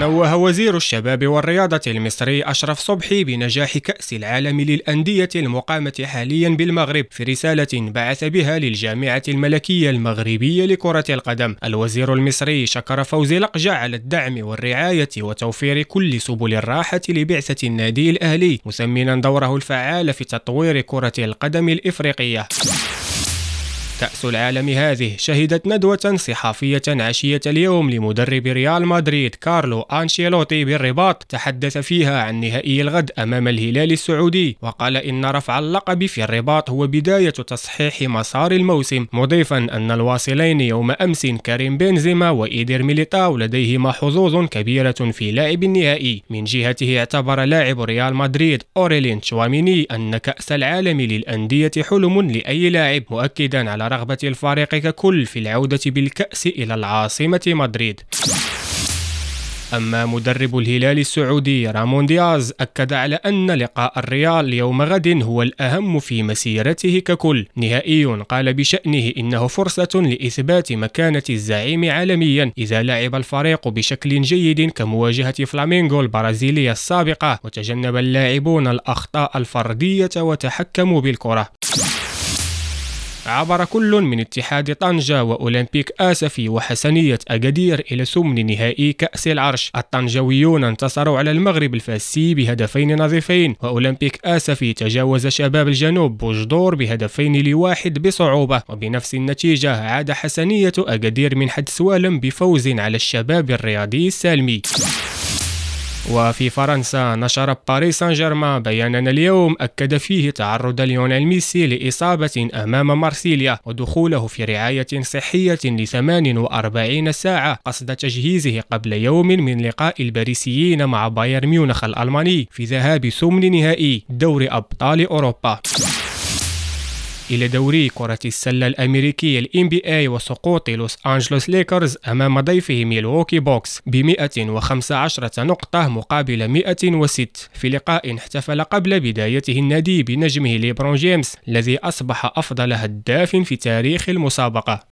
نوه وزير الشباب والرياضة المصري أشرف صبحي بنجاح كأس العالم للأندية المقامة حاليا بالمغرب في رسالة بعث بها للجامعة الملكية المغربية لكرة القدم. الوزير المصري شكر فوزي لقجع على الدعم والرعاية وتوفير كل سبل الراحة لبعثة النادي الأهلي مسمنا دوره الفعال في تطوير كرة القدم الإفريقية. كأس العالم هذه شهدت ندوة صحافية عشية اليوم لمدرب ريال مدريد كارلو أنشيلوتي بالرباط. تحدث فيها عن نهائي الغد أمام الهلال السعودي وقال إن رفع اللقب في الرباط هو بداية تصحيح مسار الموسم مضيفا أن الواصلين يوم أمس كريم بنزيما وإيدير ميليتاو لديهما حظوظ كبيرة في لعب النهائي. من جهته اعتبر لاعب ريال مدريد أوريلين تشواميني أن كأس العالم للأندية حلم لأي لاعب مؤكدا على رغبة الفريق ككل في العودة بالكأس إلى العاصمة مدريد. أما مدرب الهلال السعودي رامون دياز أكد على أن لقاء الريال يوم غد هو الأهم في مسيرته ككل. نهائي قال بشأنه إنه فرصة لإثبات مكانة الزعيم عالميا. إذا لعب الفريق بشكل جيد كمواجهة فلامينغو البرازيلية السابقة وتجنب اللاعبون الأخطاء الفردية وتحكموا بالكرة. عبر كل من اتحاد طنجة وأولمبيك آسفي وحسنية أكادير إلى سمن نهائي كأس العرش. الطنجاويون انتصروا على المغرب الفاسي بهدفين نظيفين وأولمبيك آسفي تجاوز شباب الجنوب بوجدور بهدفين لواحد بصعوبة. وبنفس النتيجة عاد حسنية أكادير من حد سوالم بفوز على الشباب الرياضي السالمي. وفي فرنسا نشر باريس سان جيرمان بيانا اليوم أكد فيه تعرض ليونيل ميسي لإصابة أمام مارسيليا ودخوله في رعاية صحية ل 48 ساعة قصد تجهيزه قبل يوم من لقاء الباريسيين مع بايرن ميونخ الألماني في ذهاب ثمن نهائي دوري أبطال أوروبا. إلى دوري كرة السلة الأمريكي ال NBA وسقوط لوس أنجلوس ليكرز أمام ضيفه ميلوكي بوكس ب 115 نقطة مقابل 106 في لقاء احتفل قبل بدايته النادي بنجمه ليبرون جيمس الذي أصبح أفضل هداف في تاريخ المسابقة.